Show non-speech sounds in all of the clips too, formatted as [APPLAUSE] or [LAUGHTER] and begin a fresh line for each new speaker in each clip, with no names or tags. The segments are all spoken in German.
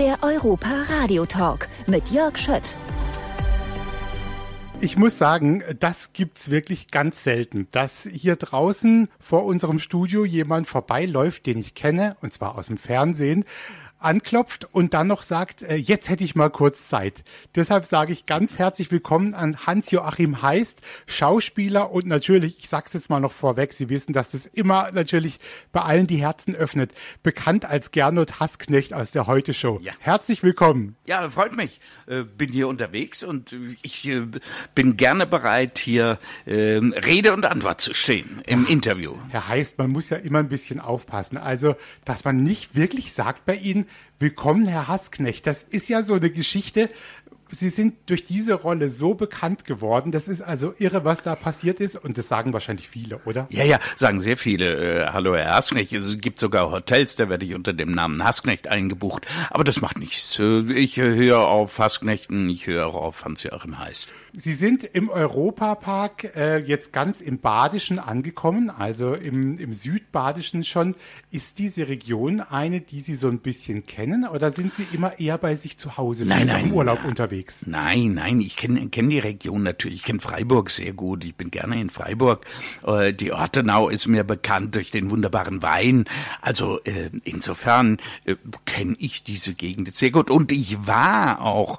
Der Europa Radio Talk mit Jörg Schött.
Ich muss sagen, das gibt's wirklich ganz selten, dass hier draußen vor unserem Studio jemand vorbeiläuft, den ich kenne, und zwar aus dem Fernsehen, anklopft und dann noch sagt, äh, jetzt hätte ich mal kurz Zeit. Deshalb sage ich ganz herzlich willkommen an Hans-Joachim Heist, Schauspieler und natürlich, ich sage es jetzt mal noch vorweg, Sie wissen, dass das immer natürlich bei allen die Herzen öffnet, bekannt als Gernot Hassknecht aus der Heute-Show. Ja. Herzlich willkommen.
Ja, freut mich. Äh, bin hier unterwegs und ich äh, bin gerne bereit, hier ähm, Rede und Antwort zu stehen im. Interview.
Herr Heist, man muss ja immer ein bisschen aufpassen. Also, dass man nicht wirklich sagt bei Ihnen, Willkommen, Herr Hassknecht. Das ist ja so eine Geschichte. Sie sind durch diese Rolle so bekannt geworden. Das ist also irre, was da passiert ist. Und das sagen wahrscheinlich viele, oder?
Ja, ja, sagen sehr viele. Äh, Hallo, Herr Hassknecht. Es gibt sogar Hotels, da werde ich unter dem Namen Hassknecht eingebucht. Aber das macht nichts. Äh, ich höre auf Hassknechten, ich höre auch auf Hans-Joachim Heist.
Sie sind im Europapark äh, jetzt ganz im Badischen angekommen, also im, im Südbadischen schon. Ist diese Region eine, die Sie so ein bisschen kennen oder sind Sie immer eher bei sich zu Hause
nein, nein,
im Urlaub unterwegs?
Nein, nein, ich kenne kenn die Region natürlich. Ich kenne Freiburg sehr gut. Ich bin gerne in Freiburg. Äh, die Ortenau ist mir bekannt durch den wunderbaren Wein. Also äh, insofern äh, kenne ich diese Gegend sehr gut. Und ich war auch,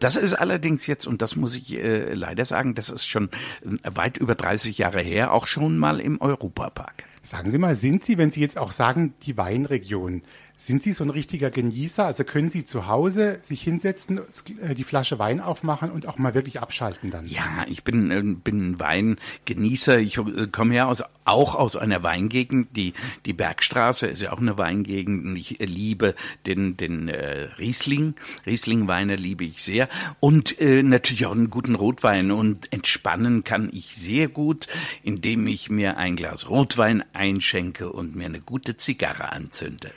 das ist allerdings jetzt, und das muss ich leider sagen, das ist schon weit über 30 Jahre her, auch schon mal im Europapark.
Sagen Sie mal, sind Sie, wenn Sie jetzt auch sagen, die Weinregion, sind Sie so ein richtiger Genießer? Also können Sie zu Hause sich hinsetzen, äh, die Flasche Wein aufmachen und auch mal wirklich abschalten dann?
Ja, ich bin, äh, bin Weingenießer. Ich äh, komme ja aus, auch aus einer Weingegend. Die, die Bergstraße ist ja auch eine Weingegend und ich liebe den, den äh, Riesling. Riesling-Weine liebe ich sehr. Und äh, natürlich auch einen guten Rotwein. Und entspannen kann ich sehr gut, indem ich mir ein Glas Rotwein einschenke und mir eine gute Zigarre anzünde.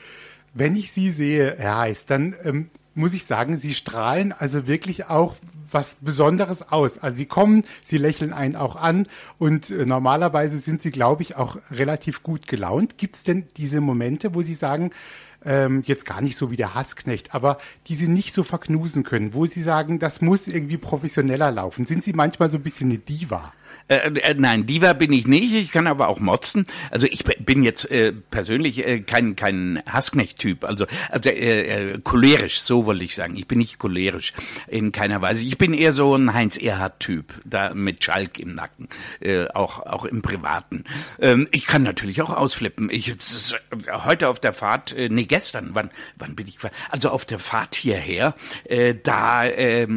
Wenn ich Sie sehe, Herr Heiß, dann ähm, muss ich sagen, Sie strahlen also wirklich auch was Besonderes aus. Also Sie kommen, Sie lächeln einen auch an und äh, normalerweise sind Sie, glaube ich, auch relativ gut gelaunt. Gibt es denn diese Momente, wo Sie sagen, ähm, jetzt gar nicht so wie der Hassknecht, aber die Sie nicht so verknusen können, wo Sie sagen, das muss irgendwie professioneller laufen? Sind Sie manchmal so ein bisschen eine Diva?
Äh, äh, nein, Diva bin ich nicht. Ich kann aber auch motzen. Also ich bin jetzt äh, persönlich äh, kein kein Hassknecht-Typ. Also äh, äh, cholerisch, so wollte ich sagen. Ich bin nicht cholerisch in keiner Weise. Ich bin eher so ein Heinz Erhardt-Typ, da mit Schalk im Nacken, äh, auch auch im Privaten. Ähm, ich kann natürlich auch ausflippen. Ich heute auf der Fahrt, äh, nee gestern, wann wann bin ich? Also auf der Fahrt hierher, äh, da äh,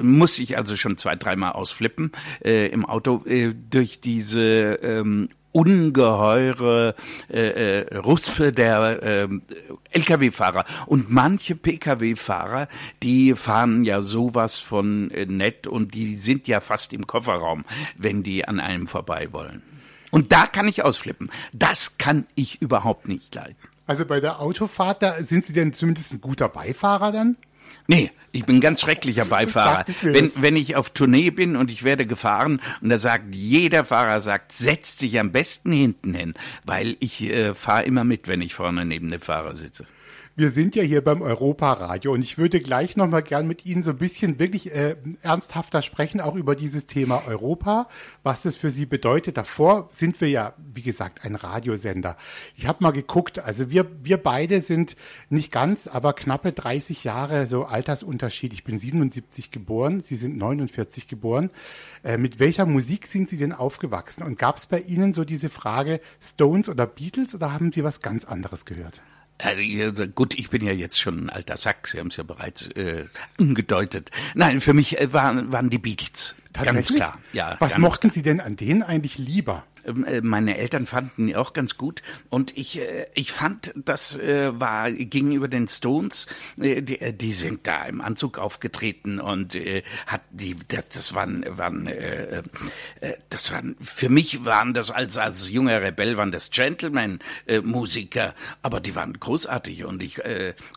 muss ich also schon zwei dreimal ausflippen äh, im Auto äh, durch diese ähm, ungeheure äh, äh, Ruspe der äh, Lkw-Fahrer und manche Pkw-Fahrer, die fahren ja sowas von äh, nett und die sind ja fast im Kofferraum, wenn die an einem vorbei wollen. Und da kann ich ausflippen. Das kann ich überhaupt nicht leiden.
Also bei der Autofahrt, da sind Sie denn zumindest ein guter Beifahrer dann?
Nee, ich bin ganz schrecklicher [LAUGHS] Beifahrer. Wenn, wenn ich auf Tournee bin und ich werde gefahren und da sagt jeder Fahrer sagt, setz dich am besten hinten hin, weil ich äh, fahre immer mit, wenn ich vorne neben dem Fahrer sitze.
Wir sind ja hier beim Europaradio und ich würde gleich nochmal gern mit Ihnen so ein bisschen wirklich äh, ernsthafter sprechen, auch über dieses Thema Europa, was das für Sie bedeutet. Davor sind wir ja, wie gesagt, ein Radiosender. Ich habe mal geguckt, also wir, wir beide sind nicht ganz, aber knappe 30 Jahre so Altersunterschied. Ich bin 77 geboren, Sie sind 49 geboren. Äh, mit welcher Musik sind Sie denn aufgewachsen? Und gab es bei Ihnen so diese Frage Stones oder Beatles oder haben Sie was ganz anderes gehört?
Gut, ich bin ja jetzt schon ein alter Sack, Sie haben es ja bereits äh, angedeutet. Nein, für mich äh, waren, waren die Beatles. Ganz klar.
Ja, Was mochten Sie denn an denen eigentlich lieber?
Ähm, äh, meine Eltern fanden ihn auch ganz gut. Und ich äh, ich fand das äh, war gegenüber den Stones. Die, die sind da im Anzug aufgetreten und hat die das, das waren waren das waren für mich waren das als als junger Rebell waren das Gentleman Musiker. Aber die waren großartig und ich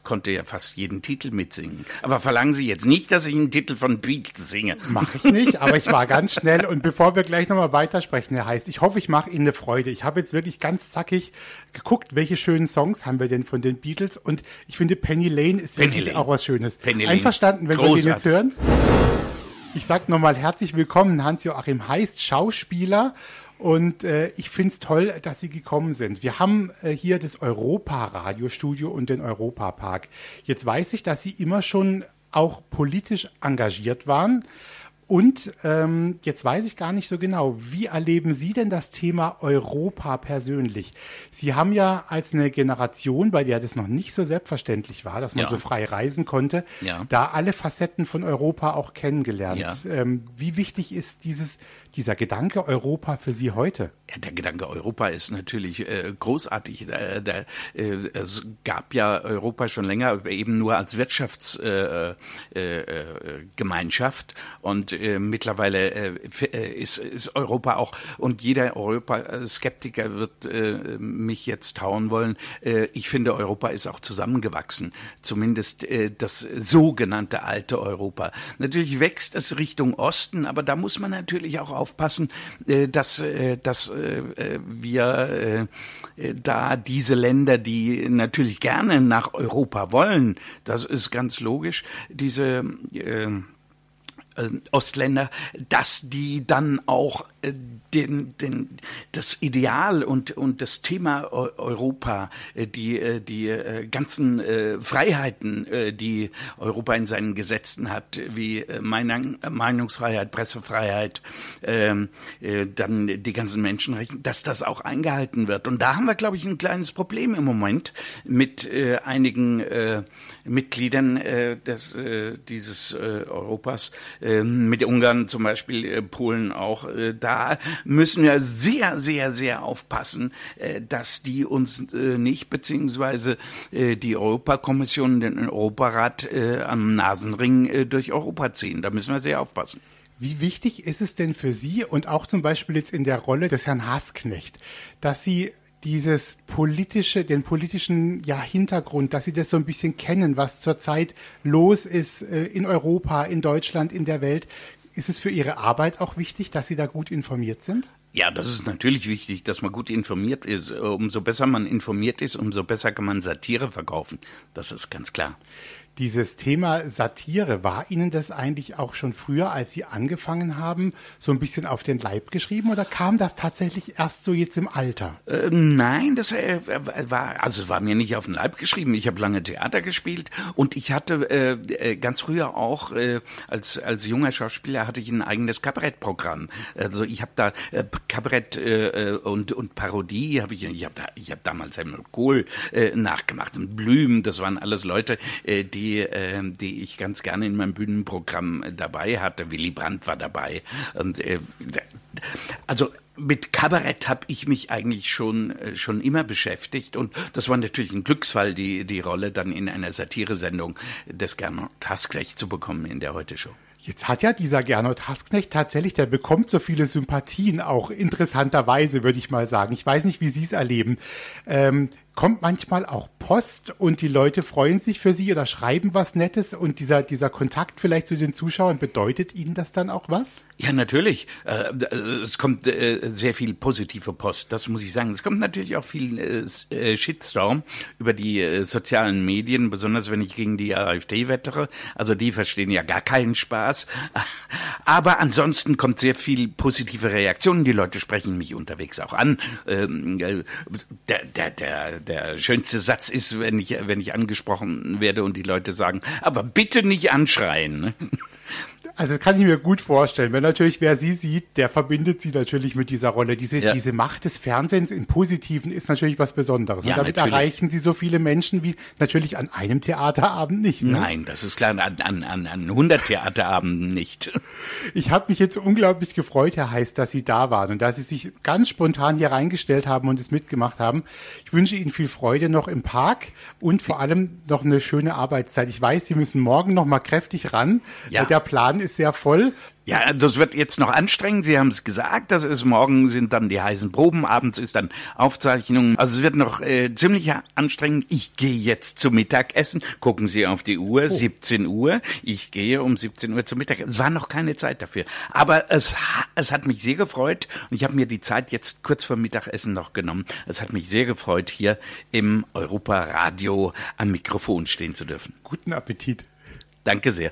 konnte ja fast jeden Titel mitsingen. Aber verlangen Sie jetzt nicht dass ich einen Titel von Beatles singe.
Mache ich nicht [LAUGHS] aber ich war ganz schnell. Und bevor wir gleich nochmal weitersprechen, Herr Heißt, ich hoffe, ich mache Ihnen eine Freude. Ich habe jetzt wirklich ganz zackig geguckt, welche schönen Songs haben wir denn von den Beatles. Und ich finde, Penny Lane ist
Penny
wirklich
Lane.
auch was Schönes.
Penny Lane.
Einverstanden, wenn wir den jetzt
Großartig.
hören? Ich sag nochmal herzlich willkommen, Hans-Joachim Heist, Schauspieler. Und äh, ich find's toll, dass Sie gekommen sind. Wir haben äh, hier das Europa-Radiostudio und den Europapark. Jetzt weiß ich, dass Sie immer schon auch politisch engagiert waren. Und ähm, jetzt weiß ich gar nicht so genau, wie erleben Sie denn das Thema Europa persönlich? Sie haben ja als eine Generation, bei der das noch nicht so selbstverständlich war, dass man
Ja.
so frei reisen konnte,
Ja.
da alle Facetten von Europa auch kennengelernt.
Ja.
Ähm, wie wichtig ist dieses, dieser Gedanke Europa für Sie heute?
Ja, der Gedanke Europa ist natürlich äh, großartig. Äh, der, äh, es gab ja Europa schon länger, eben nur als Wirtschaftsgemeinschaft. Äh, äh, Gemeinschaft. und äh, mittlerweile äh, äh, ist, ist Europa auch, und jeder Europa-Skeptiker wird äh, mich jetzt tauen wollen, äh, ich finde, Europa ist auch zusammengewachsen. Zumindest äh, das sogenannte alte Europa. Natürlich wächst es Richtung Osten, aber da muss man natürlich auch aufpassen, äh, dass, äh, dass äh, äh, wir äh, äh, da diese Länder, die natürlich gerne nach Europa wollen, das ist ganz logisch, diese äh, äh, Ostländer, dass die dann auch den, den, das Ideal und, und das Thema Eu- Europa, äh, die, äh, die äh, ganzen äh, Freiheiten, äh, die Europa in seinen Gesetzen hat, wie äh, Meinung, Meinungsfreiheit, Pressefreiheit, ähm, äh, dann die ganzen Menschenrechte, dass das auch eingehalten wird. Und da haben wir, glaube ich, ein kleines Problem im Moment mit äh, einigen äh, Mitgliedern äh, des, äh, dieses äh, Europas, äh, mit Ungarn zum Beispiel, äh, Polen auch. Äh, da müssen wir sehr, sehr, sehr aufpassen, äh, dass die uns äh, nicht, beziehungsweise äh, die Europakommission, den Europarat am Nasenring durch Europa ziehen. Da müssen wir sehr aufpassen.
Wie wichtig ist es denn für Sie und auch zum Beispiel jetzt in der Rolle des Herrn Hasknecht, dass Sie dieses politische, den politischen ja, Hintergrund, dass Sie das so ein bisschen kennen, was zurzeit los ist äh, in Europa, in Deutschland, in der Welt. Ist es für Ihre Arbeit auch wichtig, dass Sie da gut informiert sind?
Ja, das ist natürlich wichtig, dass man gut informiert ist. Umso besser man informiert ist, umso besser kann man Satire verkaufen. Das ist ganz klar.
Dieses Thema Satire, war Ihnen das eigentlich auch schon früher, als Sie angefangen haben, so ein bisschen auf den Leib geschrieben oder kam das tatsächlich erst so jetzt im Alter?
Äh, nein, das äh, war, also es war mir nicht auf den Leib geschrieben. Ich habe lange Theater gespielt und ich hatte äh, äh, ganz früher auch äh, als als junger Schauspieler hatte ich ein eigenes Kabarettprogramm. Also ich habe da äh, Kabarett äh, äh, und und Parodie habe ich ich habe da habe damals Helmut Kohl äh, nachgemacht und Blüm, das waren alles Leute, äh, die äh, die ich ganz gerne in meinem Bühnenprogramm äh, dabei hatte. Willy Brandt war dabei und äh, also mit Kabarett habe ich mich eigentlich schon äh, schon immer beschäftigt und das war natürlich ein Glücksfall, die die Rolle dann in einer Satiresendung des Gernot Hasknecht zu bekommen in der Heute Show.
Jetzt hat ja dieser Gernot Hasknecht tatsächlich, der bekommt so viele Sympathien, auch interessanterweise, würde ich mal sagen. Ich weiß nicht, wie Sie es erleben. Ähm, kommt manchmal auch Post und die Leute freuen sich für Sie oder schreiben was Nettes und dieser, dieser Kontakt vielleicht zu den Zuschauern, bedeutet Ihnen das dann auch was?
Ja, natürlich. Äh, es kommt äh, sehr viel positive Post, das muss ich sagen. Es kommt natürlich auch viel äh, Shitstorm über die äh, sozialen Medien, besonders wenn ich gegen die AfD wettere. Also die verstehen ja gar keinen Spaß. [LAUGHS] Aber ansonsten kommt sehr viel positive Reaktionen. Die Leute sprechen mich unterwegs auch an. Ähm, äh, der, der, der, der schönste Satz ist, wenn ich, wenn ich angesprochen werde und die Leute sagen, aber bitte nicht anschreien.
Also das kann ich mir gut vorstellen. Wenn natürlich wer sie sieht, der verbindet sie natürlich mit dieser Rolle. Diese,
Ja.
diese Macht des Fernsehens im Positiven ist natürlich was Besonderes.
Ja,
und damit
natürlich.
erreichen sie so viele Menschen wie natürlich an einem Theaterabend nicht. Ne?
Nein, das ist klar, an, an, an, an 100 Theaterabenden nicht. [LAUGHS]
Ich habe mich jetzt unglaublich gefreut, Herr Heiß, dass Sie da waren und dass Sie sich ganz spontan hier reingestellt haben und es mitgemacht haben. Ich wünsche Ihnen viel Freude noch im Park und vor allem noch eine schöne Arbeitszeit. Ich weiß, Sie müssen morgen noch mal kräftig ran.
Ja.
Der Plan ist sehr voll.
Ja, das wird jetzt noch anstrengend. Sie haben es gesagt. Das ist morgen sind dann die heißen Proben, abends ist dann Aufzeichnung. Also es wird noch äh, ziemlich anstrengend. Ich gehe jetzt zum Mittagessen. Gucken Sie auf die Uhr, oh. 17 Uhr. Ich gehe um 17 Uhr zum Mittagessen. Es war noch keine Zeit dafür. Aber es, es hat mich sehr gefreut und ich habe mir die Zeit jetzt kurz vor Mittagessen noch genommen. Es hat mich sehr gefreut, hier im Europa Radio am Mikrofon stehen zu dürfen.
Guten Appetit.
Danke sehr.